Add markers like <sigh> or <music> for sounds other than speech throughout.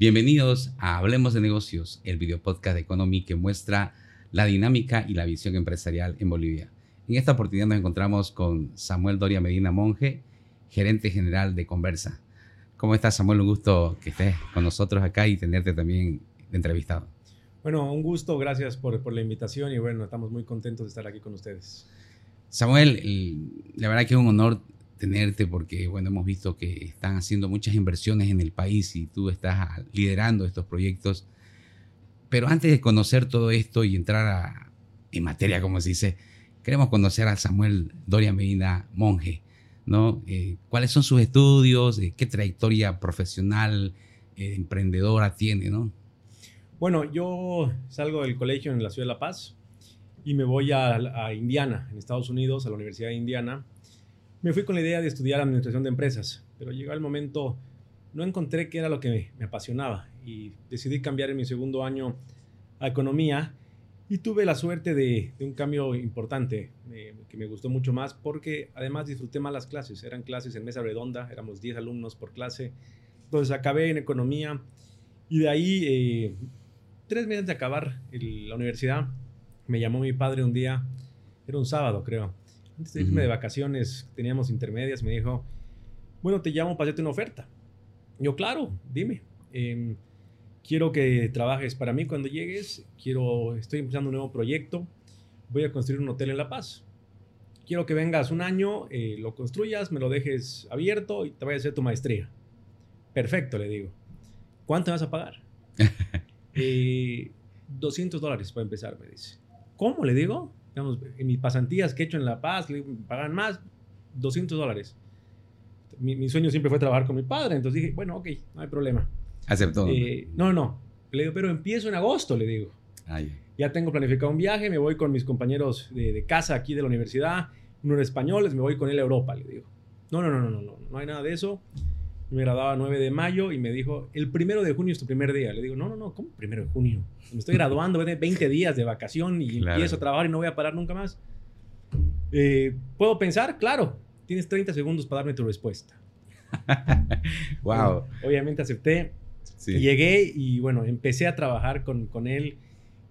Bienvenidos a Hablemos de Negocios, el video podcast de Economy que muestra la dinámica y la visión empresarial en Bolivia. En esta oportunidad nos encontramos con Samuel Doria Medina Monge, gerente general de Conversa. ¿Cómo estás, Samuel? Un gusto que estés con nosotros acá y tenerte también entrevistado. Bueno, un gusto, gracias por, por la invitación y bueno, estamos muy contentos de estar aquí con ustedes. Samuel, la verdad que es un honor tenerte porque, bueno, hemos visto que están haciendo muchas inversiones en el país y tú estás liderando estos proyectos. Pero antes de conocer todo esto y entrar en materia, como se dice, queremos conocer a Samuel Doria Medina Monje, ¿no? Eh, ¿Cuáles son sus estudios? Eh, ¿Qué trayectoria profesional, eh, emprendedora tiene, no? Bueno, yo salgo del colegio en la ciudad de La Paz y me voy a, a Indiana, en Estados Unidos, a la Universidad de Indiana me fui con la idea de estudiar administración de empresas, pero llegó el momento, no encontré qué era lo que me, apasionaba y decidí cambiar en mi segundo año a economía y tuve la suerte de, un cambio importante eh, que me gustó mucho más porque además disfruté más las clases. Eran clases en mesa redonda, éramos 10 alumnos por clase. Entonces acabé en economía y de ahí, eh, tres meses de acabar la universidad, me llamó mi padre un día, era un sábado creo, antes de irme de vacaciones, teníamos intermedias, me dijo, bueno, te llamo para hacerte una oferta. Yo, claro, dime. Em, quiero que trabajes para mí cuando llegues. Quiero, estoy empezando un nuevo proyecto. Voy a construir un hotel en La Paz. Quiero que vengas un año, eh, lo construyas, me lo dejes abierto y te vayas a hacer tu maestría. Perfecto, le digo. ¿Cuánto vas a pagar? 200 <laughs> eh, dólares para empezar, me dice. ¿Cómo? Le digo digamos, en mis pasantías que he hecho en La Paz, me pagan más, 200 dólares. Mi, sueño siempre fue trabajar con mi padre, entonces dije, bueno, ok, no hay problema. ¿Aceptó? Eh, no, no, le digo, pero empiezo en agosto, le digo. Ya tengo planificado un viaje, me voy con mis compañeros de, casa aquí de la universidad, unos españoles, me voy con él a Europa, le digo. No, no, no, no, no, no, no hay nada de eso me graduaba 9 de mayo y me dijo, el primero de junio es tu primer día. Le digo, no, no, no, ¿cómo primero de junio? Me estoy graduando, voy 20 días de vacación y empiezo a trabajar y no voy a parar nunca más. Eh, ¿Puedo pensar? Claro, tienes 30 segundos para darme tu respuesta. <laughs> wow. obviamente acepté. llegué y bueno, empecé a trabajar con, con él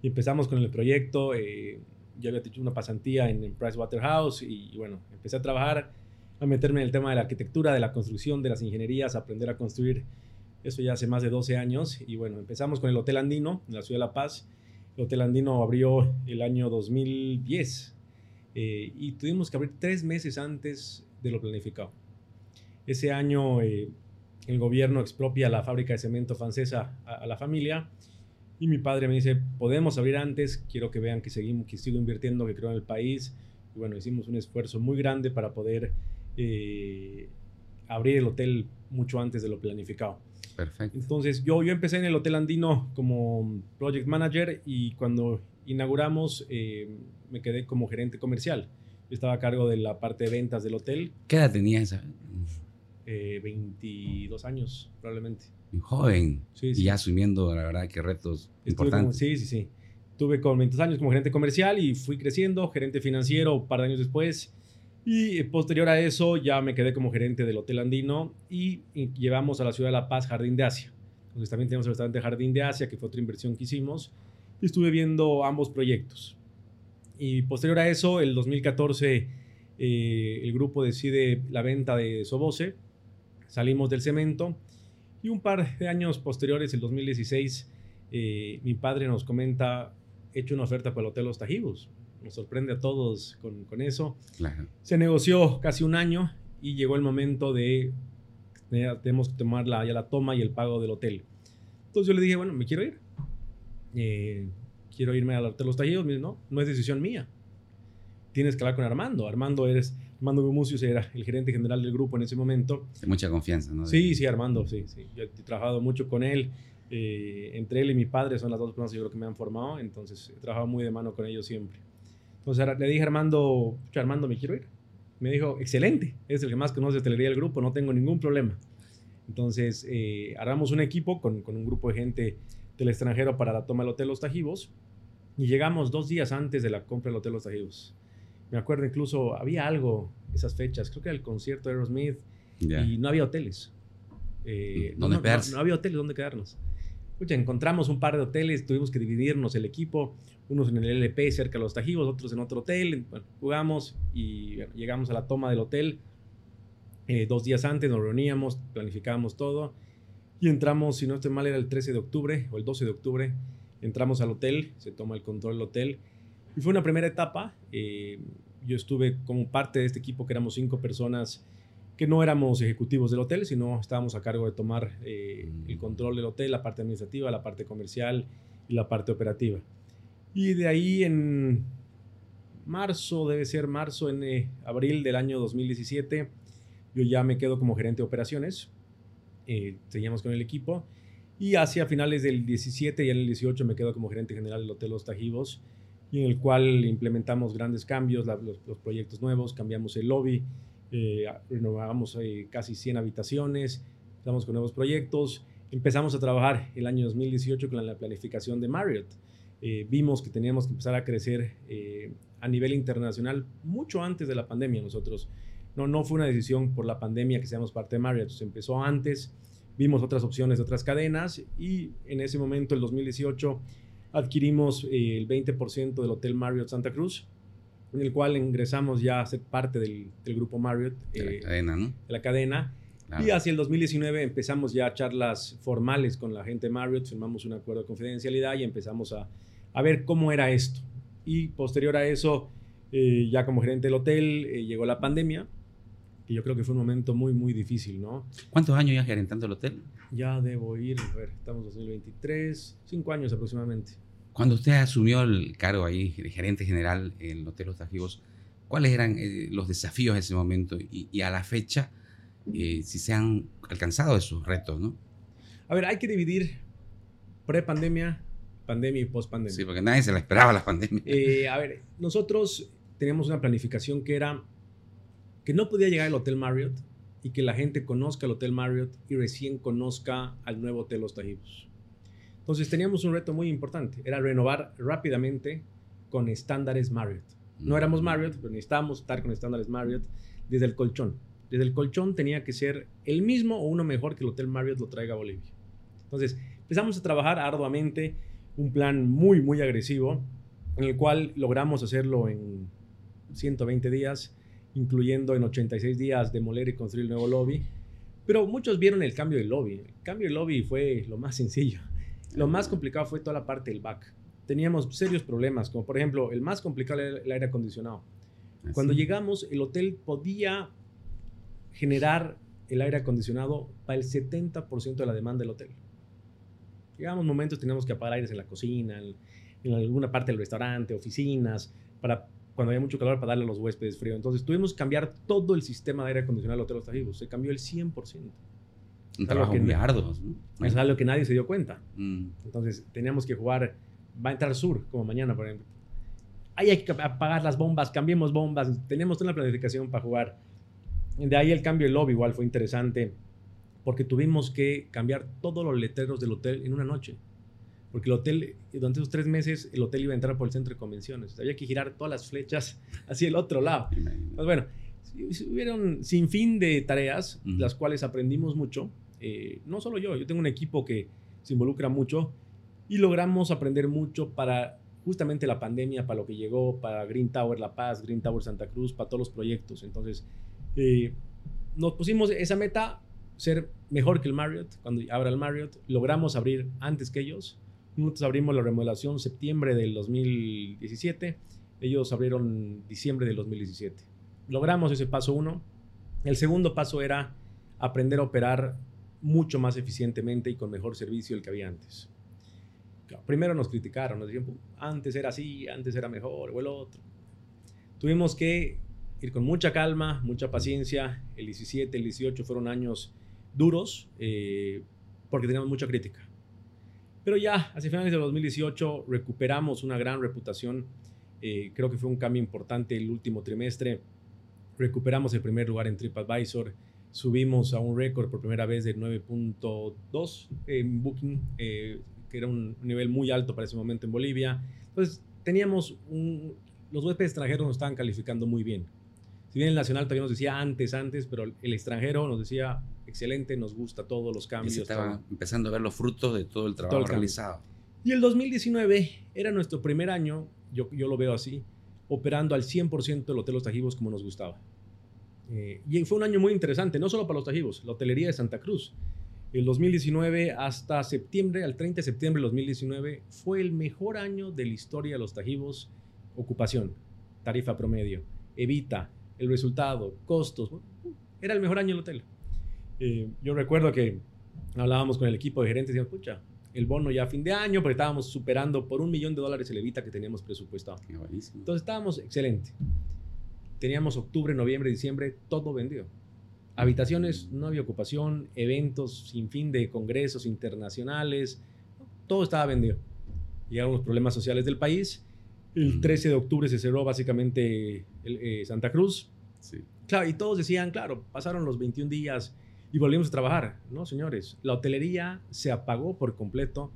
y empezamos con el proyecto. Eh, yo había hecho una pasantía en, en Pricewaterhouse y, y bueno, empecé a trabajar a meterme en el tema de la arquitectura, de la construcción, de las ingenierías, aprender a construir. Eso ya hace más de 12 años. Y bueno, empezamos con el Hotel Andino en la ciudad de La Paz. El Hotel Andino abrió el año 2010 eh, y tuvimos que abrir tres meses antes de lo planificado. Ese año eh, el gobierno expropia la fábrica de cemento francesa a, la familia y mi padre me dice, podemos abrir antes, quiero que vean que, seguimos, que sigo invirtiendo, que creo en el país. Y bueno, hicimos un esfuerzo muy grande para poder eh, abrir el hotel mucho antes de lo planificado. Perfecto. Entonces, yo, yo empecé en el Hotel Andino como project manager y cuando inauguramos eh, me quedé como gerente comercial. Yo estaba a cargo de la parte de ventas del hotel. ¿Qué edad tenía esa? 22 eh, años, probablemente. joven. Sí, Y ya asumiendo, la verdad, que retos importantes. sí, sí, sí. Tuve con 22 años como gerente comercial y fui creciendo, gerente financiero un par de años después y eh, posterior a eso ya me quedé como gerente del Hotel Andino y, llevamos a la ciudad de La Paz Jardín de Asia. Entonces también tenemos el restaurante Jardín de Asia, que fue otra inversión que hicimos. Y estuve viendo ambos proyectos. Y posterior a eso, el 2014, eh, el grupo decide la venta de Sobose. Salimos del cemento. Y un par de años posteriores, el 2016, eh, mi padre nos comenta, he hecho una oferta para el Hotel Los Tajivos nos sorprende a todos con, con eso. Se negoció casi un año y llegó el momento de, tenemos que tomar la, ya la toma y el pago del hotel. Entonces yo le dije, bueno, me quiero ir. Eh, quiero irme al Hotel Los Talleros. Me dice, no, no es decisión mía. Tienes que hablar con Armando. Armando eres, Armando Bumucius era el gerente general del grupo en ese momento. De mucha confianza, ¿no? Sí, sí, Armando, sí, sí. Yo he trabajado mucho con él. Eh, entre él y mi padre son las dos personas que yo creo que me han formado, entonces he trabajado muy de mano con ellos siempre. Entonces le dije a Armando, Armando, me quiero ir. Me dijo, excelente, es el que más conoce hostelería del grupo, no tengo ningún problema. Entonces eh, armamos un equipo con, con, un grupo de gente del extranjero para la toma del Hotel Los Tajivos y llegamos dos días antes de la compra del Hotel Los Tajivos. Me acuerdo incluso, había algo esas fechas, creo que era el concierto de Aerosmith y no había hoteles. Eh, ¿Dónde no, no, no, había hoteles donde quedarnos. Oye, encontramos un par de hoteles, tuvimos que dividirnos el equipo, unos en el LP cerca de los Tajivos, otros en otro hotel. Bueno, jugamos y llegamos a la toma del hotel. Eh, dos días antes nos reuníamos, planificábamos todo y entramos, si no estoy mal, era el 13 de octubre o el 12 de octubre. Entramos al hotel, se toma el control del hotel y fue una primera etapa. Eh, yo estuve como parte de este equipo que éramos cinco personas que no éramos ejecutivos del hotel, sino estábamos a cargo de tomar eh, el control del hotel, la parte administrativa, la parte comercial y la parte operativa. Y de ahí en marzo, debe ser marzo, en eh, abril del año 2017, yo ya me quedo como gerente de operaciones. Eh, seguíamos con el equipo. Y hacia finales del 17 y en el 18 me quedo como gerente general del Hotel Los Tajivos, y en el cual implementamos grandes cambios, los, los, proyectos nuevos, cambiamos el lobby, eh, renovamos eh, casi 100 habitaciones, estamos con nuevos proyectos. Empezamos a trabajar el año 2018 con la planificación de Marriott. Eh, vimos que teníamos que empezar a crecer a nivel internacional mucho antes de la pandemia nosotros. No, no fue una decisión por la pandemia que seamos parte de Marriott, se empezó antes, vimos otras opciones de otras cadenas y en ese momento, el 2018, adquirimos el 20% del Hotel Marriott Santa Cruz en el cual ingresamos ya a ser parte del, grupo Marriott. De la eh, cadena, ¿no? De la cadena. Y hacia el 2019 empezamos ya charlas formales con la gente de Marriott, firmamos un acuerdo de confidencialidad y empezamos a, a ver cómo era esto. Y posterior a eso, eh, ya como gerente del hotel, eh, llegó la pandemia, y yo creo que fue un momento muy, muy difícil, ¿no? ¿Cuántos años ya gerentando el hotel? Ya debo ir, a ver, estamos en 2023, cinco años aproximadamente. Cuando usted asumió el cargo ahí, de gerente general en el Hotel Los Tajivos, ¿cuáles eran eh, los desafíos en ese momento y, a la fecha, eh, si se han alcanzado esos retos, no? A ver, hay que dividir pre-pandemia, pandemia y post-pandemia. Sí, porque nadie se la esperaba la pandemia. <laughs> Eh, a ver, nosotros teníamos una planificación que era que no podía llegar el Hotel Marriott y que la gente conozca el Hotel Marriott y recién conozca al nuevo Hotel Los Tajivos. Entonces teníamos un reto muy importante, era renovar rápidamente con estándares Marriott. No éramos Marriott, pero necesitábamos estar con estándares Marriott desde el colchón. Desde el colchón tenía que ser el mismo o uno mejor que el Hotel Marriott lo traiga a Bolivia. Entonces empezamos a trabajar arduamente un plan muy, muy agresivo, en el cual logramos hacerlo en 120 días, incluyendo en 86 días demoler y construir el nuevo lobby. Pero muchos vieron el cambio del lobby. El cambio del lobby fue lo más sencillo. Lo más complicado fue toda la parte del back. Teníamos serios problemas, como por ejemplo, el más complicado era el aire acondicionado. Ah, Cuando llegamos, el hotel podía generar el aire acondicionado para el 70% de la demanda del hotel. Llegamos momentos, teníamos que apagar aires en la cocina, en, alguna parte del restaurante, oficinas, para cuando había mucho calor para darle a los huéspedes frío. Entonces tuvimos que cambiar todo el sistema de aire acondicionado del Hotel Los Tajivos. Se cambió el 100%. Un trabajo muy arduo. Es algo que nadie se dio cuenta. Mm. Entonces, teníamos que jugar, va a entrar Sur, como mañana, por ejemplo. Ahí hay que apagar las bombas, cambiemos bombas. Tenemos una planificación para jugar. De ahí el cambio del lobby igual fue interesante, porque tuvimos que cambiar todos los letreros del hotel en una noche. Porque el hotel, durante esos tres meses, el hotel iba a entrar por el centro de convenciones. Había que girar todas las flechas <laughs> hacia el otro lado. Pues bueno, hubieron sin fin de tareas, las cuales aprendimos mucho. Eh, no solo yo, yo tengo un equipo que se involucra mucho y logramos aprender mucho para justamente la pandemia, para lo que llegó, para Green Tower La Paz, Green Tower Santa Cruz, para todos los proyectos. Entonces, eh, nos pusimos esa meta, ser mejor que el Marriott, cuando abra el Marriott, logramos abrir antes que ellos. Nosotros abrimos la remodelación septiembre del 2017, ellos abrieron diciembre del 2017 logramos ese paso uno. El segundo paso era aprender a operar mucho más eficientemente y con mejor servicio del que había antes. primero nos criticaron, nos dijeron, antes era así, antes era mejor, o el otro. Tuvimos que ir con mucha calma, mucha paciencia. El 17, el 18 fueron años duros eh, porque teníamos mucha crítica. Pero ya, hacia finales de 2018, recuperamos una gran reputación. Eh, creo que fue un cambio importante el último trimestre recuperamos el primer lugar en TripAdvisor, subimos a un récord por primera vez de 9.2 en Booking, eh, que era un nivel muy alto para ese momento en Bolivia. Entonces, teníamos un, los huéspedes extranjeros nos estaban calificando muy bien. Si bien el nacional todavía nos decía antes, antes, pero el extranjero nos decía, excelente, nos gusta todos los cambios. Y estaba empezando a ver los frutos de todo el trabajo realizado. Y el 2019 era nuestro primer año, yo, yo lo veo así, operando al 100% el Hotel Los Tajivos como nos gustaba. Eh, y fue un año muy interesante, no solo para los Tajivos, la hotelería de Santa Cruz. El 2019 hasta septiembre, al 30 de septiembre del 2019, fue el mejor año de la historia de los Tajivos. Ocupación, tarifa promedio, evita, el resultado, costos. Era el mejor año del hotel. Eh, yo recuerdo que hablábamos con el equipo de gerentes y decíamos, pucha, el bono ya a fin de año, porque estábamos superando por un millón de dólares el evita que teníamos presupuestado. Entonces estábamos excelente. Teníamos octubre, noviembre, diciembre, todo vendido. Habitaciones, no había ocupación, eventos sin fin de congresos internacionales, todo estaba vendido. Llegaron los problemas sociales del país. El 13 de octubre se cerró básicamente eh, Santa Cruz. Sí. Claro, y todos decían, claro, pasaron los 21 días y volvimos a trabajar. No, señores, la hotelería se apagó por completo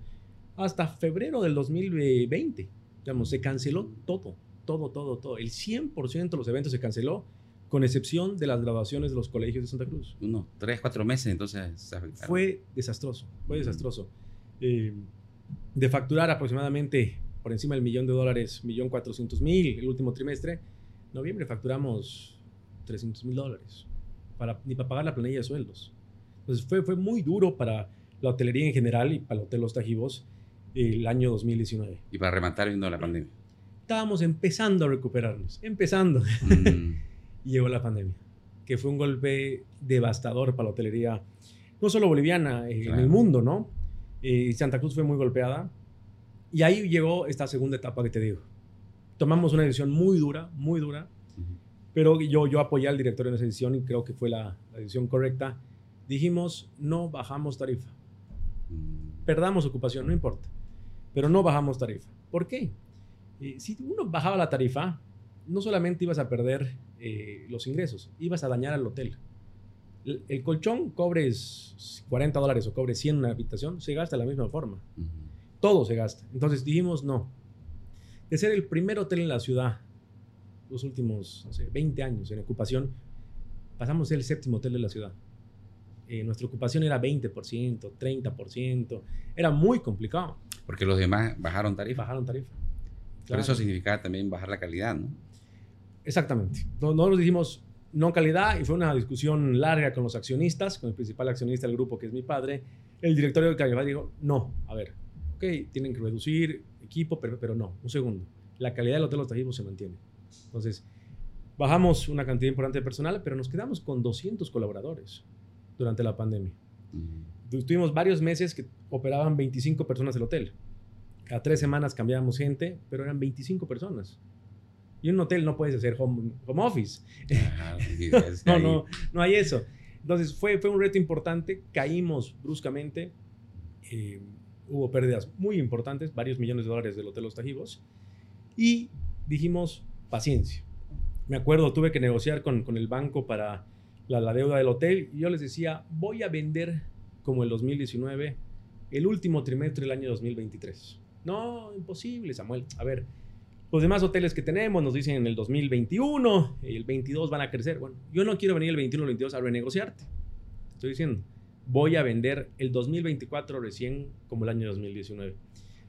hasta febrero del 2020. Digamos, se canceló todo todo, todo, todo. El 100% de los eventos se canceló, con excepción de las graduaciones de los colegios de Santa Cruz. Uno, tres, cuatro meses, entonces se Fue desastroso, fue desastroso. Eh, de facturar aproximadamente por encima del millón de dólares, millón cuatrocientos mil el último trimestre, noviembre facturamos 300 mil dólares, para, ni para pagar la planilla de sueldos. Entonces fue, fue muy duro para la hotelería en general y para el Hotel Los Tajivos el año 2019. Y para rematar viendo la pandemia estábamos empezando a recuperarnos, empezando. Mm. <laughs> y llegó la pandemia, que fue un golpe devastador para la hotelería, no solo boliviana, eh, en el mundo, ¿no? Eh, Santa Cruz fue muy golpeada. Y ahí llegó esta segunda etapa que te digo. Tomamos una decisión muy dura, muy dura, pero yo, yo apoyé al director en esa decisión y creo que fue la, la decisión correcta. Dijimos, no bajamos tarifa. Mm. Perdamos ocupación, no importa, pero no bajamos tarifa. ¿Por qué? Eh, si uno bajaba la tarifa, no solamente ibas a perder eh, los ingresos, ibas a dañar al hotel. El, colchón, cobres 40 dólares o cobres 100 en una habitación, se gasta de la misma forma. Todo se gasta. Entonces dijimos, no. De ser el primer hotel en la ciudad, los últimos 20 años en ocupación, pasamos a ser el séptimo hotel de la ciudad. Eh, nuestra ocupación era 20%, 30%. Era muy complicado. Porque los demás bajaron tarifa. Bajaron tarifa. Pero eso significaba también bajar la calidad, ¿no? Exactamente. Nosotros dijimos no calidad y fue una discusión larga con los accionistas, con el principal accionista del grupo que es mi padre. El directorio de calidad dijo, no, a ver, ok, tienen que reducir equipo, pero, pero no, un segundo. La calidad del hotel Los Tajivos se mantiene. Entonces, bajamos una cantidad importante de personal, pero nos quedamos con 200 colaboradores durante la pandemia. Tuvimos varios meses que operaban 25 personas el hotel. Cada tres semanas cambiábamos gente, pero eran 25 personas. Y en un hotel no puedes hacer home, home office. Ah, <laughs> no, no, no hay eso. Entonces fue, fue un reto importante, caímos bruscamente, eh, hubo pérdidas muy importantes, varios millones de dólares del Hotel Los Tajivos, y dijimos, paciencia. Me acuerdo, tuve que negociar con, con el banco para la, la, deuda del hotel, y yo les decía, voy a vender como el 2019, el último trimestre del año 2023. No, imposible, Samuel. A ver, los demás hoteles que tenemos nos dicen en el 2021, el 22 van a crecer. Bueno, yo no quiero venir el 21 o el 22 a renegociarte. Estoy diciendo, voy a vender el 2024 recién como el año 2019.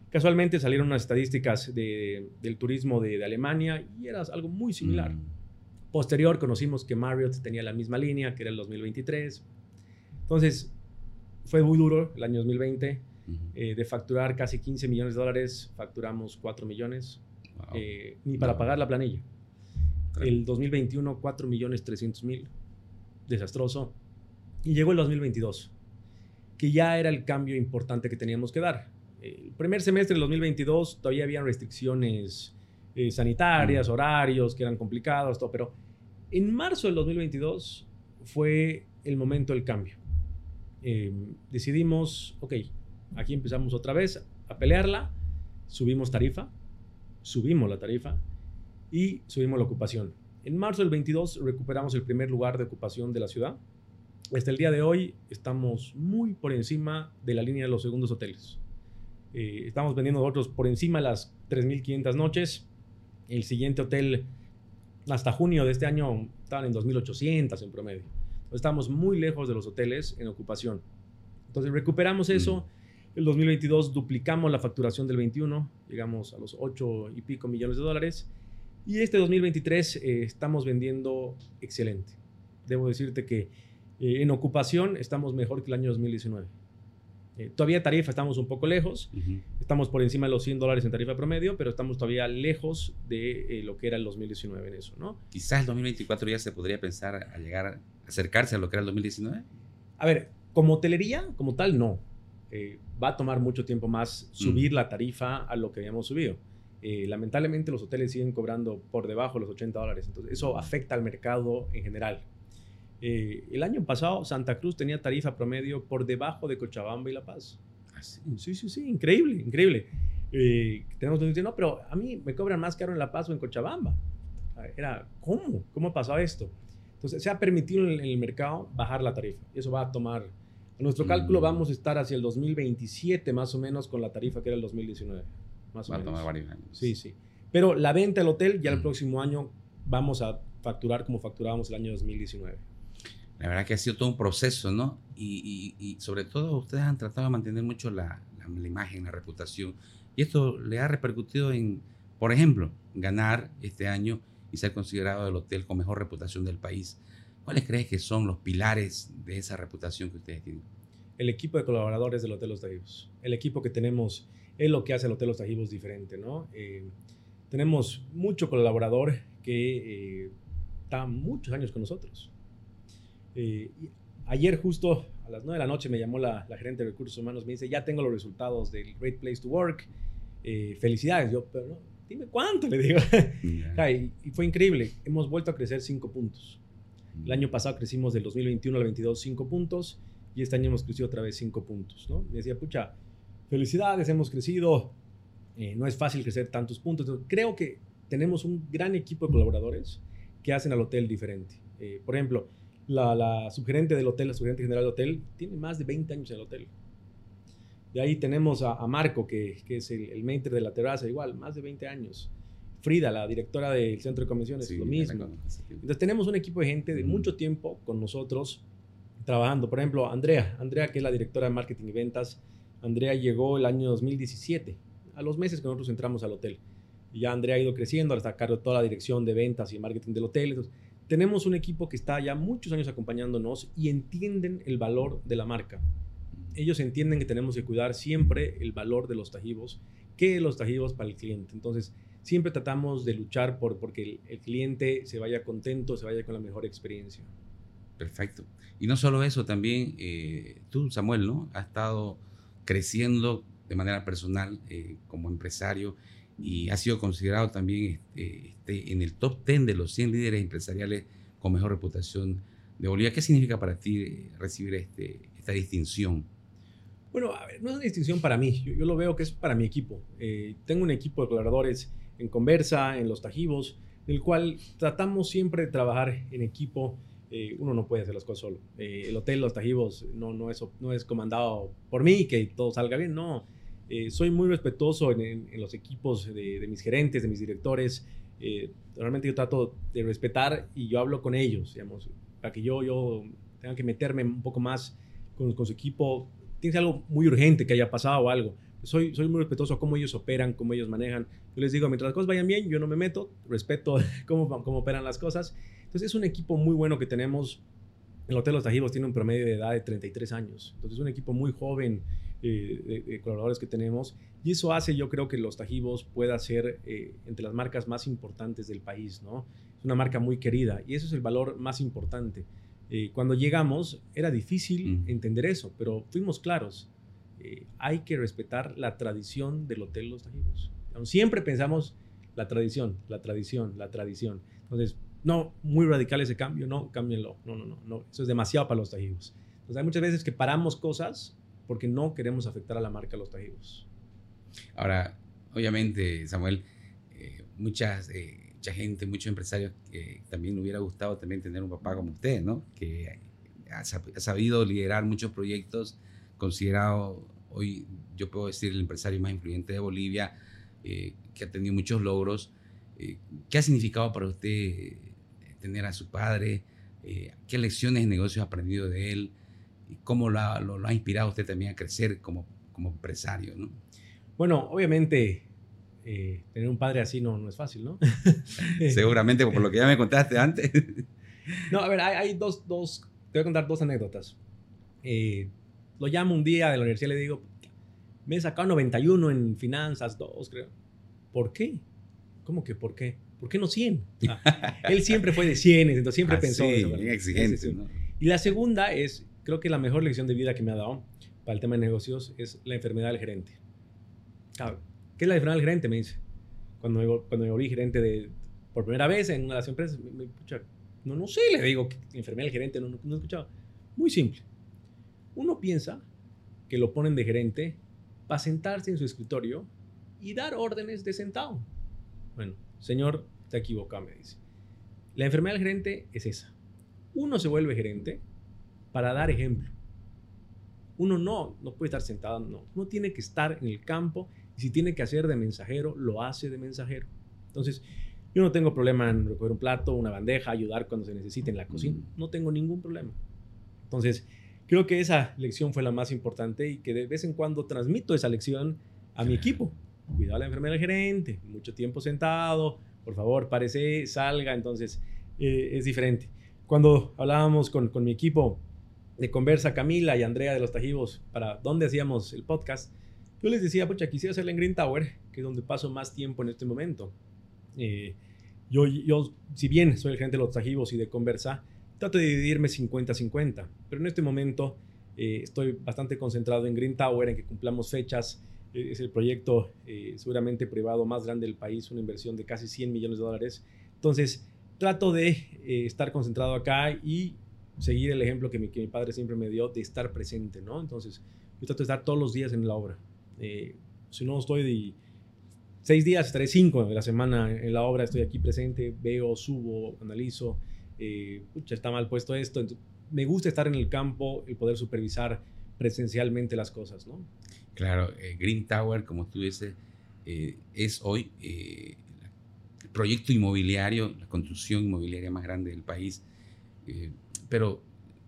Casualmente salieron unas estadísticas del turismo de, Alemania y era algo muy similar. Mm. Posterior conocimos que Marriott tenía la misma línea, que era el 2023. Entonces, fue muy duro el año 2020 eh, de facturar casi 15 millones de dólares, facturamos 4 millones, eh, ni para pagar la planilla. El 2021, 4 millones 300 mil, desastroso. Y llegó el 2022, que ya era el cambio importante que teníamos que dar. El primer semestre del 2022 todavía había restricciones eh, sanitarias, horarios que eran complicados, todo, pero en marzo del 2022 fue el momento del cambio. decidimos, ok, Aquí empezamos otra vez a pelearla, subimos tarifa, subimos la tarifa y subimos la ocupación. En marzo del 22 recuperamos el primer lugar de ocupación de la ciudad. Hasta el día de hoy estamos muy por encima de la línea de los segundos hoteles. Eh, estamos vendiendo nosotros por encima de las 3.500 noches. El siguiente hotel hasta junio de este año estaban en 2.800 en promedio. Estamos muy lejos de los hoteles en ocupación. Entonces recuperamos eso. El 2022 duplicamos la facturación del 21, llegamos a los 8 y pico millones de dólares. Y este 2023 eh, estamos vendiendo excelente. Debo decirte que eh, en ocupación estamos mejor que el año 2019. Eh, todavía tarifa estamos un poco lejos, estamos por encima de los 100 dólares en tarifa promedio, pero estamos todavía lejos de lo que era el 2019 en eso, ¿no? Quizás el 2024 ya se podría pensar a llegar, a acercarse a lo que era el 2019. A ver, como hotelería, como tal, no. Va a tomar mucho tiempo más subir la tarifa a lo que habíamos subido. Eh, lamentablemente los hoteles siguen cobrando por debajo de los 80 dólares, entonces eso afecta al mercado en general. Eh, el año pasado Santa Cruz tenía tarifa promedio por debajo de Cochabamba y La Paz. Ah, sí, sí, sí, increíble, increíble. Eh, tenemos que decir, no, pero a mí me cobran más caro en La Paz o en Cochabamba. Era, ¿cómo? ¿Cómo ha pasado esto? Entonces se ha permitido en el mercado bajar la tarifa. Y eso va a tomar, a nuestro cálculo mm. vamos a estar hacia el 2027 más o menos con la tarifa que era el 2019 más o menos. varios años. Sí, sí. Pero la venta del hotel ya el próximo año vamos a facturar como facturábamos el año 2019. La verdad que ha sido todo un proceso, ¿no? Y, sobre todo ustedes han tratado de mantener mucho la, la, imagen, la reputación. Y esto le ha repercutido en, por ejemplo, ganar este año y ser considerado el hotel con mejor reputación del país. ¿Cuáles crees que son los pilares de esa reputación que ustedes tienen? El equipo de colaboradores del Hotel Los Tajivos. El equipo que tenemos es lo que hace el Hotel Los Tajivos diferente, ¿no? Eh, tenemos mucho colaborador que eh, está muchos años con nosotros. Eh, ayer justo a las 9 de la noche me llamó la, gerente de recursos humanos, me dice, ya tengo los resultados del Great Place to Work, felicidades. Yo, pero no, dime cuánto, le digo. <laughs> y, fue increíble, hemos vuelto a crecer 5 puntos. El año pasado crecimos del 2021 al 22 5 puntos y este año hemos crecido otra vez 5 puntos, ¿no? Me decía, pucha, felicidades, hemos crecido. Eh, no es fácil crecer tantos puntos. creo que tenemos un gran equipo de colaboradores que hacen al hotel diferente. Eh, por ejemplo, la, subgerente del hotel, la subgerente general del hotel, tiene más de 20 años en el hotel. De ahí tenemos a, Marco, que, es el, el maître de la terraza, igual, más de 20 años. Frida, la directora del centro de convenciones, lo mismo. Entonces tenemos un equipo de gente de mucho tiempo con nosotros trabajando. Por ejemplo, Andrea, Andrea que es la directora de marketing y ventas, Andrea llegó el año 2017, a los meses que nosotros entramos al hotel. Y ya Andrea ha ido creciendo, hasta a cargo de toda la dirección de ventas y marketing del hotel. tenemos un equipo que está ya muchos años acompañándonos y entienden el valor de la marca. Ellos entienden que tenemos que cuidar siempre el valor de los tajivos, que los tajivos para el cliente. Entonces, siempre tratamos de luchar por porque el, cliente se vaya contento, se vaya con la mejor experiencia. Perfecto. Y no solo eso, también eh, tú, Samuel, ¿no? Has estado creciendo de manera personal eh, como empresario y ha sido considerado también este, este, en el top 10 de los 100 líderes empresariales con mejor reputación de Bolivia. ¿Qué significa para ti eh, recibir este, esta distinción? Bueno, no es una distinción para mí, yo, lo veo que es para mi equipo. Eh, tengo un equipo de colaboradores en Conversa, en Los Tajivos, el cual tratamos siempre de trabajar en equipo eh, uno no puede hacer las cosas solo. Eh, el hotel Los Tajivos no, no, es, no es comandado por mí, que todo salga bien, no. Eh, soy muy respetuoso en, los equipos de, mis gerentes, de mis directores. realmente yo trato de respetar y yo hablo con ellos, digamos, para que yo, yo tenga que meterme un poco más con, con su equipo. Tiene algo muy urgente que haya pasado o algo. Soy, soy muy respetuoso a cómo ellos operan, cómo ellos manejan. Yo les digo, mientras las cosas vayan bien, yo no me meto, respeto <laughs> cómo, cómo operan las cosas entonces es un equipo muy bueno que tenemos. El Hotel Los Tajivos tiene un promedio de edad de 33 años. Entonces es un equipo muy joven eh, de, colaboradores que tenemos. Y eso hace, yo creo, que Los Tajivos pueda ser eh, entre las marcas más importantes del país. ¿no? Es una marca muy querida y eso es el valor más importante. Eh, cuando llegamos era difícil entender eso, pero fuimos claros. hay que respetar la tradición del Hotel Los Tajivos. Siempre pensamos la tradición, la tradición, la tradición. Entonces, no, muy radical ese cambio, no, cámbienlo. No, no, no, no, eso es demasiado para los tajivos. Entonces hay muchas veces que paramos cosas porque no queremos afectar a la marca los tajivos. Ahora, obviamente, Samuel, eh, muchas, eh, mucha gente, muchos empresarios que también hubiera gustado también tener un papá como usted, ¿no? Que ha, sabido liderar muchos proyectos, considerado hoy, yo puedo decir, el empresario más influyente de Bolivia, eh, que ha tenido muchos logros Eh, ¿Qué ha significado para usted eh, tener a su padre? ¿Qué lecciones de negocios ha aprendido de él? ¿Y cómo lo ha, lo, ha inspirado usted también a crecer como, como empresario? ¿no? Bueno, obviamente tener un padre así no, no es fácil, ¿no? <laughs> Seguramente por lo que ya me contaste antes. <laughs> no, a ver, hay, hay dos, dos, te voy a contar dos anécdotas. lo llamo un día de la universidad y le digo, me he sacado 91 en finanzas, dos, creo. ¿Por qué? ¿Cómo que por qué? ¿Por qué no 100? Ah, <laughs> él siempre fue de 100, entonces siempre ah, pensó eso. Bien exigente. Y la segunda es, creo que la mejor lección de vida que me ha dado para el tema de negocios es la enfermedad del gerente. ¿Qué es la enfermedad del gerente? Me dice. Cuando me, cuando me volví gerente de, por primera vez en una de las empresas, me, no, no sé, le digo, enfermedad del gerente no, no, no he escuchado. Muy simple. Uno piensa que lo ponen de gerente para sentarse en su escritorio y dar órdenes de sentado. Bueno, señor, te equivocado, me dice. La enfermedad del gerente es esa. Uno se vuelve gerente para dar ejemplo. Uno no, no puede estar sentado, no. Uno tiene que estar en el campo y si tiene que hacer de mensajero, lo hace de mensajero. Entonces, yo no tengo problema en recoger un plato, una bandeja, ayudar cuando se necesite en la cocina. No tengo ningún problema. Entonces, Creo que esa lección fue la más importante y que de vez en cuando transmito esa lección a mi equipo. Cuidado a la enfermera gerente, mucho tiempo sentado, por favor, parece, salga, entonces eh, es diferente. Cuando hablábamos con, con mi equipo de Conversa, Camila y Andrea de los Tajivos, para dónde hacíamos el podcast, yo les decía, pucha, quisiera hacerla en Green Tower, que es donde paso más tiempo en este momento. Eh, yo, yo, si bien soy el gerente de los Tajivos y de Conversa, trato de dividirme 50-50, pero en este momento eh, estoy bastante concentrado en Green Tower, en que cumplamos fechas. Eh, es el proyecto eh, seguramente privado más grande del país, una inversión de casi 100 millones de dólares. Entonces, trato de estar concentrado acá y seguir el ejemplo que mi, que mi, padre siempre me dio de estar presente, ¿no? Entonces, yo trato de estar todos los días en la obra. si no estoy de seis días, estaré cinco de la semana en la obra, estoy aquí presente, veo, subo, analizo eh, está mal puesto esto. me gusta estar en el campo y poder supervisar presencialmente las cosas, ¿no? Claro, eh, Green Tower, como tú dices, eh, es hoy el proyecto inmobiliario, la construcción inmobiliaria más grande del país. pero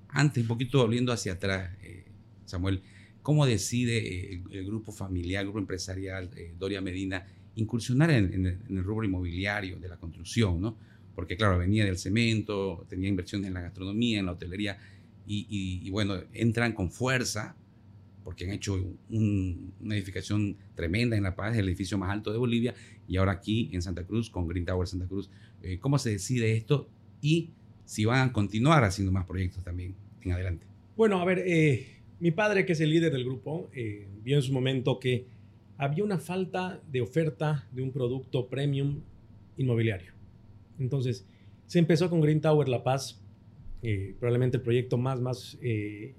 antes, un poquito volviendo hacia atrás, Samuel, ¿cómo decide el, grupo familiar, el grupo empresarial, Doria Medina, incursionar en, el rubro inmobiliario de la construcción, ¿no? Porque claro, venía del cemento, tenía inversiones en la gastronomía, en la hotelería, y, bueno, entran con fuerza, porque han hecho una edificación tremenda en La Paz, el edificio más alto de Bolivia, y ahora aquí en Santa Cruz, con Green Tower Santa Cruz. Eh, ¿Cómo se decide esto? Y si van a continuar haciendo más proyectos también en adelante. Bueno, a ver, eh, mi padre, que es el líder del grupo, eh, vio en su momento que había una falta de oferta de un producto premium inmobiliario. Entonces, se empezó con Green Tower La Paz, eh, probablemente el proyecto más, más eh,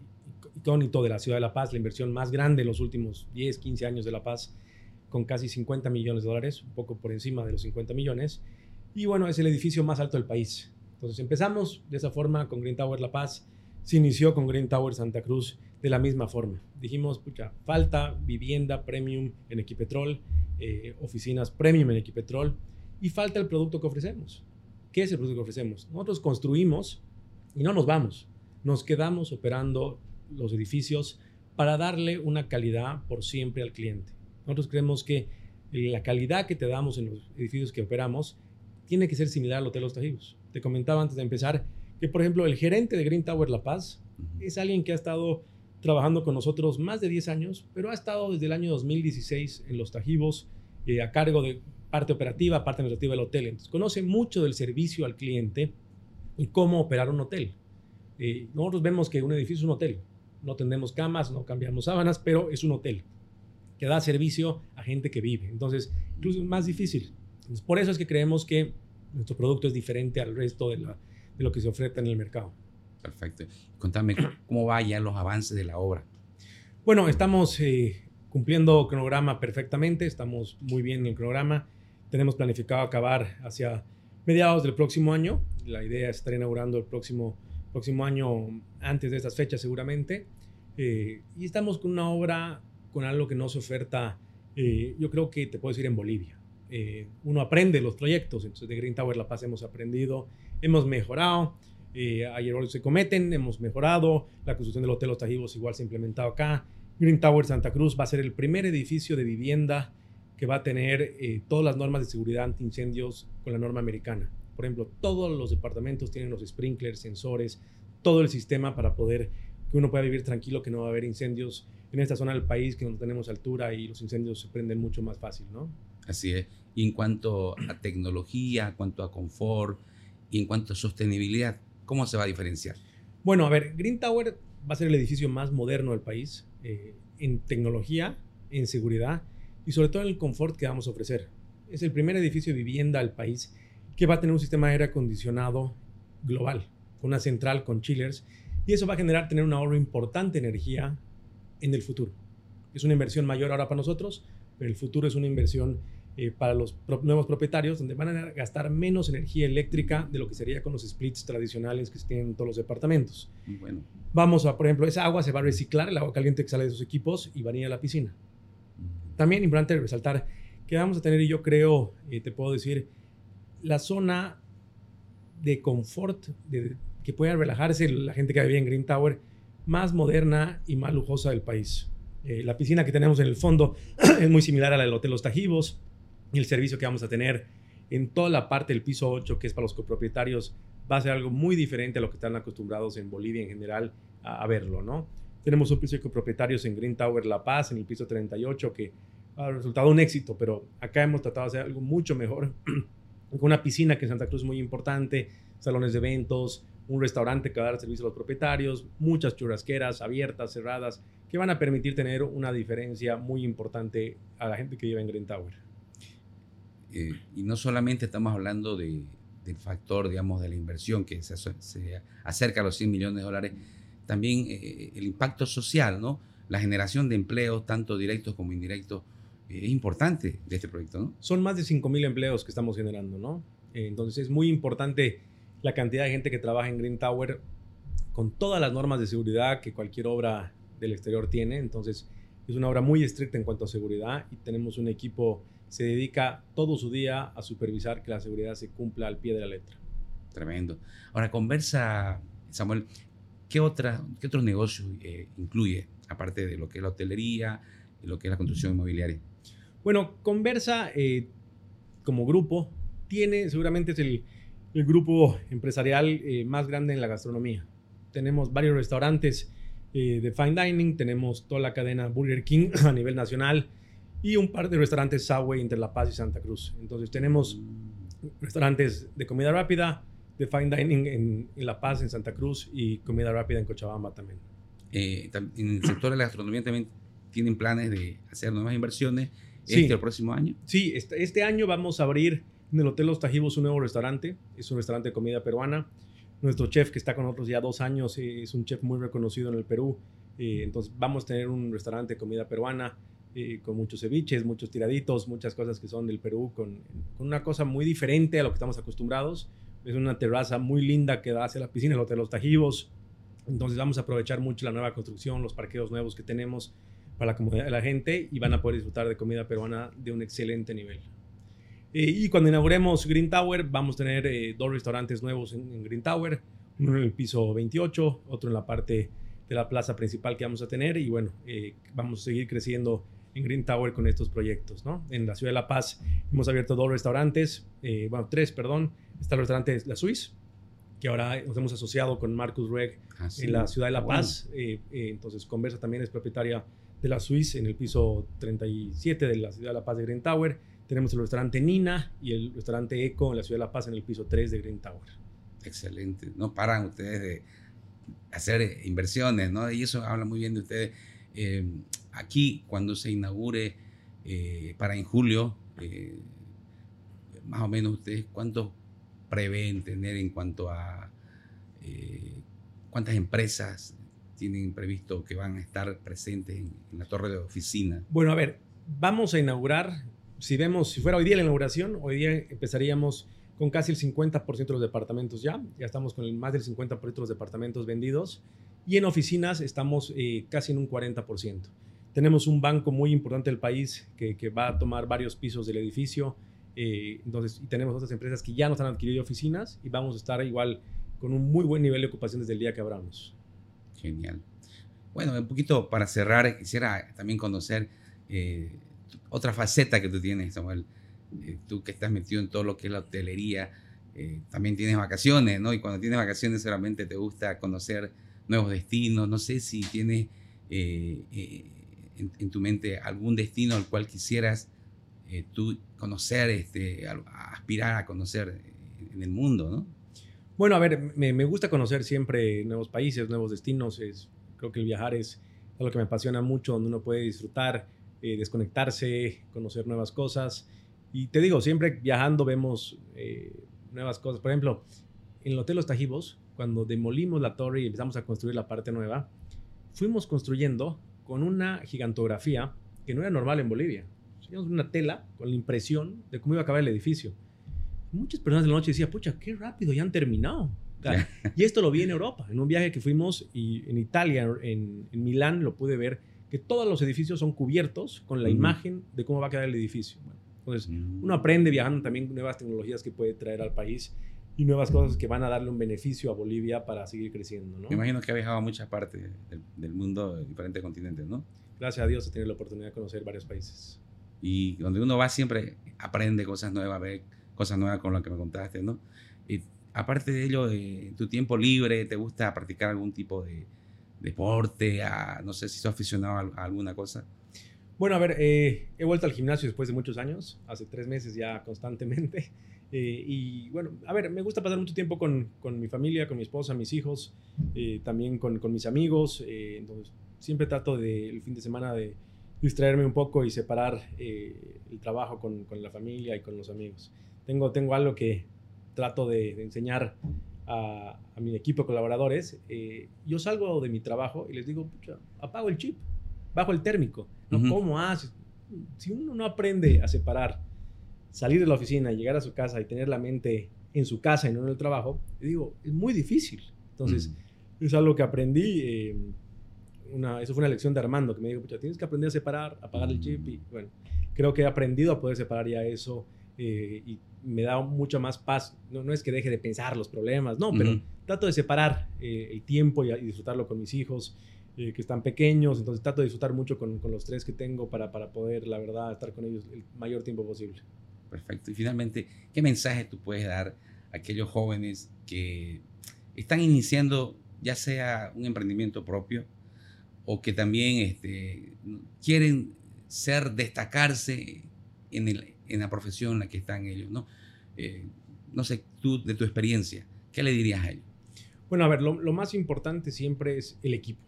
icónico de la ciudad de La Paz, la inversión más grande en los últimos 10, 15 años de La Paz, con casi 50 millones de dólares, un poco por encima de los 50 millones. Y bueno, es el edificio más alto del país. Entonces empezamos de esa forma con Green Tower La Paz, se inició con Green Tower Santa Cruz de la misma forma. Dijimos, pucha, falta vivienda premium en Equipetrol, eh, oficinas premium en Equipetrol y falta el producto que ofrecemos. ¿Qué es el producto que ofrecemos? Nosotros construimos y no nos vamos. Nos quedamos operando los edificios para darle una calidad por siempre al cliente. Nosotros creemos que la calidad que te damos en los edificios que operamos tiene que ser similar al Hotel Los Tajivos. Te comentaba antes de empezar que, por ejemplo, el gerente de Green Tower La Paz es alguien que ha estado trabajando con nosotros más de 10 años, pero ha estado desde el año 2016 en Los Tajivos eh, a cargo de parte operativa, parte administrativa del hotel. Entonces, conoce mucho del servicio al cliente y cómo operar un hotel. Eh, nosotros vemos que un edificio es un hotel. No tenemos camas, no cambiamos sábanas, pero es un hotel que da servicio a gente que vive. Entonces, incluso es más difícil. por eso es que creemos que nuestro producto es diferente al resto de, lo que se ofrece en el mercado. Perfecto. Contame, ¿cómo vayan los avances de la obra? Bueno, estamos eh, cumpliendo cronograma perfectamente, estamos muy bien en el cronograma. Tenemos planificado acabar hacia mediados del próximo año. La idea es estar inaugurando el próximo, próximo año antes de estas fechas seguramente. Eh, y estamos con una obra, con algo que no se oferta, eh, yo creo que te puedo decir en Bolivia. eh, uno aprende los proyectos. Entonces, de Green Tower La Paz hemos aprendido, hemos mejorado. Eh, errores que se cometen, hemos mejorado. La construcción del Hotel Los Tajivos igual se ha implementado acá. Green Tower Santa Cruz va a ser el primer edificio de vivienda que va a tener eh, todas las normas de seguridad anti-incendios con la norma americana. Por ejemplo, todos los departamentos tienen los sprinklers, sensores, todo el sistema para poder que uno pueda vivir tranquilo, que no va a haber incendios en esta zona del país, que no tenemos altura y los incendios se prenden mucho más fácil, ¿no? Así es. Y en cuanto a tecnología, en cuanto a confort y en cuanto a sostenibilidad, ¿cómo se va a diferenciar? Bueno, a ver, Green Tower va a ser el edificio más moderno del país eh, en tecnología, en seguridad y sobre todo en el confort que vamos a ofrecer. Es el primer edificio de vivienda del país que va a tener un sistema de aire acondicionado global, con una central con chillers, y eso va a generar tener un ahorro importante de energía en el futuro. Es una inversión mayor ahora para nosotros, pero el futuro es una inversión eh, para los nuevos propietarios, donde van a gastar menos energía eléctrica de lo que sería con los splits tradicionales que se tienen en todos los departamentos. Bueno. Vamos a, por ejemplo, esa agua se va a reciclar, el agua caliente que sale de esos equipos, y va a ir a la piscina. También importante resaltar que vamos a tener, y yo creo, eh, te puedo decir, la zona de confort, que pueda relajarse la gente que vive en Green Tower, más moderna y más lujosa del país. Eh, la piscina que tenemos en el fondo <clears throat> es muy similar a la del Hotel Los Tajivos y el servicio que vamos a tener en toda la parte del piso 8, que es para los copropietarios, va a ser algo muy diferente a lo que están acostumbrados en Bolivia en general a, verlo, ¿no? Tenemos un piso de copropietarios en Green Tower La Paz, en el piso 38, que ha resultado un éxito, pero acá hemos tratado de hacer algo mucho mejor, <clears throat> con una piscina que en Santa Cruz es muy importante, salones de eventos, un restaurante que va a dar servicio a los propietarios, muchas churrasqueras abiertas, cerradas, que van a permitir tener una diferencia muy importante a la gente que vive en Green Tower. Eh, y no solamente estamos hablando de, del factor, digamos, de la inversión que se, acerca a los 100 millones de dólares, también eh, el impacto social, ¿no? La generación de empleos, tanto directos como indirectos, eh, es importante de este proyecto, ¿no? Son más de 5 mil empleos que estamos generando, ¿no? entonces es muy importante la cantidad de gente que trabaja en Green Tower con todas las normas de seguridad que cualquier obra del exterior tiene. Entonces, es una obra muy estricta en cuanto a seguridad y tenemos un equipo se dedica todo su día a supervisar que la seguridad se cumpla al pie de la letra. Tremendo. Ahora, conversa, Samuel, ¿qué, otra, qué otros negocios eh, incluye, aparte de lo que es la hotelería y lo que es la construcción inmobiliaria? Bueno, Conversa eh, como grupo tiene, seguramente es el, el grupo empresarial eh, más grande en la gastronomía. Tenemos varios restaurantes eh, de fine dining, tenemos toda la cadena Burger King <clears throat> a nivel nacional y un par de restaurantes Subway entre La Paz y Santa Cruz. Entonces tenemos restaurantes de comida rápida, de fine dining en, La Paz, en Santa Cruz y comida rápida en Cochabamba también. Eh, en el sector de la gastronomía también tienen planes de hacer nuevas inversiones este o próximo año. Sí, este, este año vamos a abrir en el Hotel Los Tajivos un nuevo restaurante, es un restaurante de comida peruana. Nuestro chef que está con nosotros ya dos años eh, es un chef muy reconocido en el Perú. Eh, entonces vamos a tener un restaurante de comida peruana eh, con muchos ceviches, muchos tiraditos, muchas cosas que son del Perú, con, una cosa muy diferente a lo que estamos acostumbrados. Es una terraza muy linda que da hacia la piscina, el Los Tajivos. Entonces vamos a aprovechar mucho la nueva construcción, los parqueos nuevos que tenemos para la comodidad de la gente y van a poder disfrutar de comida peruana de un excelente nivel. Eh, y cuando inauguremos Green Tower, vamos a tener eh, dos restaurantes nuevos en, Green Tower, uno en el piso 28, otro en la parte de la plaza principal que vamos a tener. Y bueno, eh, vamos a seguir creciendo en Green Tower con estos proyectos. ¿no? En la ciudad de La Paz hemos abierto dos restaurantes, bueno, tres, perdón. Está el restaurante La Suisse, que ahora nos hemos asociado con Marcus Reg ah, en la ciudad de La Paz. entonces, Conversa también es propietaria de La Suisse en el piso 37 de la ciudad de La Paz de Green Tower. Tenemos el restaurante Nina y el restaurante Eco en la ciudad de La Paz en el piso 3 de Green Tower. Excelente. No paran ustedes de hacer eh, inversiones, ¿no? Y eso habla muy bien de ustedes. Eh, aquí, cuando se inaugure eh, para en julio, más o menos ustedes, ¿cuánto prevén tener en cuanto a cuántas empresas tienen previsto que van a estar presentes en, en la torre de oficina? Bueno, a ver, vamos a inaugurar si vemos, si fuera hoy día la inauguración, hoy día empezaríamos con casi el 50% de los departamentos ya, ya estamos con el más del 50% de los departamentos vendidos y en oficinas estamos eh, casi en un 40%. Tenemos un banco muy importante del país que, va a tomar varios pisos del edificio Eh, entonces, y tenemos otras empresas que ya nos han adquirido oficinas y vamos a estar igual con un muy buen nivel de ocupación desde el día que abramos. Genial. Bueno, un poquito para cerrar, quisiera también conocer eh, otra faceta que tú tienes, Samuel. Eh, tú que estás metido en todo lo que es la hotelería, también tienes vacaciones, ¿no? Y cuando tienes vacaciones solamente te gusta conocer nuevos destinos. No sé si tienes en, en, tu mente algún destino al cual quisieras eh, tú conocer, este, aspirar a conocer en el mundo, ¿no? Bueno, a ver, me, me, gusta conocer siempre nuevos países, nuevos destinos. Es, creo que el viajar es algo que me apasiona mucho, donde uno puede disfrutar, eh, desconectarse, conocer nuevas cosas. Y te digo, siempre viajando vemos eh, nuevas cosas. Por ejemplo, en el Hotel Los Tajivos, cuando demolimos la torre y empezamos a construir la parte nueva, fuimos construyendo con una gigantografía que no era normal en Bolivia teníamos una tela con la impresión de cómo iba a acabar el edificio. Muchas personas de la noche decían, pucha, qué rápido, ya han terminado. y esto lo vi en Europa, en un viaje que fuimos y en Italia, en, Milán, lo pude ver, que todos los edificios son cubiertos con la imagen de cómo va a quedar el edificio. entonces, mm. uno aprende viajando también nuevas tecnologías que puede traer al país y nuevas cosas que van a darle un beneficio a Bolivia para seguir creciendo. ¿no? Me imagino que ha viajado a muchas partes del, del mundo, diferentes continentes, ¿no? Gracias a Dios he tenido la oportunidad de conocer varios países y donde uno va siempre aprende cosas nuevas, ve cosas nuevas con lo que me contaste, ¿no? Y aparte de ello, de tu tiempo libre, ¿te gusta practicar algún tipo de deporte? no sé si sos aficionado a, alguna cosa. Bueno, a ver, eh, he vuelto al gimnasio después de muchos años, hace tres meses ya constantemente. Eh, y bueno, a ver, me gusta pasar mucho tiempo con, con mi familia, con mi esposa, mis hijos, eh, también con, con, mis amigos. entonces, siempre trato de, el fin de semana de, distraerme un poco y separar eh, el trabajo con, con, la familia y con los amigos. Tengo, tengo algo que trato de, enseñar a, a, mi equipo de colaboradores. Eh, yo salgo de mi trabajo y les digo, apago el chip, bajo el térmico. ¿no? ¿Cómo haces? Si uno no aprende a separar, salir de la oficina, llegar a su casa y tener la mente en su casa y no en el trabajo, digo, es muy difícil. Entonces, es algo que aprendí. Eh, eso fue una lección de Armando que me dijo, tienes que aprender a separar, apagar el chip y bueno, creo que he aprendido a poder separar ya eso eh, y me da mucha más paz. No, no, es que deje de pensar los problemas, no, pero trato de separar eh, el tiempo y, disfrutarlo con mis hijos eh, que están pequeños, entonces trato de disfrutar mucho con, con, los tres que tengo para, para poder, la verdad, estar con ellos el mayor tiempo posible. Perfecto. Y finalmente, ¿qué mensaje tú puedes dar a aquellos jóvenes que están iniciando ya sea un emprendimiento propio, o que también este, quieren ser, destacarse en, la profesión en la que están ellos, ¿no? Eh, no sé, tú de tu experiencia, ¿qué le dirías a ellos? Bueno, a ver, lo, más importante siempre es el equipo.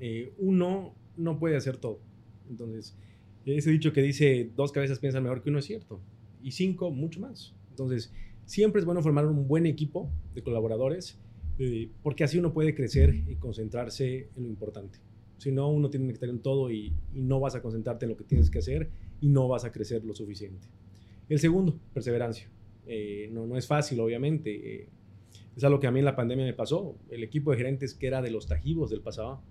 Eh, uno no puede hacer todo. Entonces, ese dicho que dice dos cabezas piensan mejor que uno es cierto. Y cinco, mucho más. Entonces, siempre es bueno formar un buen equipo de colaboradores eh, porque así uno puede crecer y concentrarse en lo importante. Si no, uno tiene que estar en todo y, no vas a concentrarte en lo que tienes que hacer y no vas a crecer lo suficiente. El segundo, perseverancia. Eh, no, no es fácil, obviamente. Eh, es algo que a mí en la pandemia me pasó. El equipo de gerentes que era de los tajivos del pasado,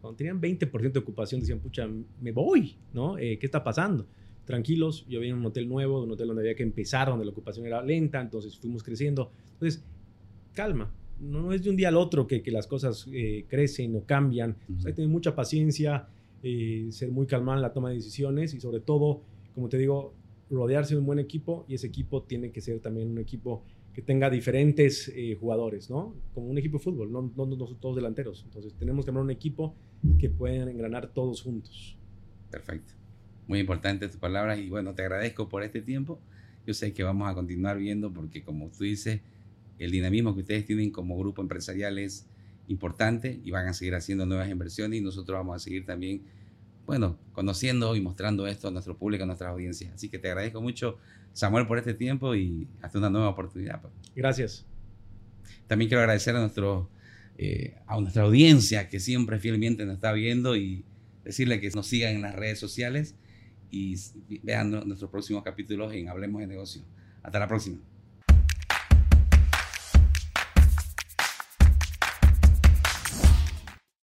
cuando tenían 20% de ocupación, decían, pucha, me voy, ¿no? Eh, ¿Qué está pasando? Tranquilos, yo vine a un hotel nuevo, un hotel donde había que empezar, donde la ocupación era lenta, entonces fuimos creciendo. Entonces, calma, no, es de un día al otro que, las cosas eh, crecen o cambian. hay que tener mucha paciencia, eh, ser muy calmado en la toma de decisiones y sobre todo, como te digo, rodearse de un buen equipo y ese equipo tiene que ser también un equipo que tenga diferentes eh, jugadores, ¿no? Como un equipo de fútbol, no, no, no, todos delanteros. Entonces tenemos que armar un equipo que puedan engranar todos juntos. Perfecto. Muy importante tus palabras y bueno, te agradezco por este tiempo. Yo sé que vamos a continuar viendo porque como tú dices, el dinamismo que ustedes tienen como grupo empresarial es importante y van a seguir haciendo nuevas inversiones y nosotros vamos a seguir también, bueno, conociendo y mostrando esto a nuestro público, a nuestras audiencias. Así que te agradezco mucho, Samuel, por este tiempo y hasta una nueva oportunidad. Pues. Gracias. También quiero agradecer a, nuestro, eh, a nuestra audiencia que siempre fielmente nos está viendo y decirle que nos sigan en las redes sociales y vean nuestros próximos capítulos en Hablemos de Negocio. Hasta la próxima.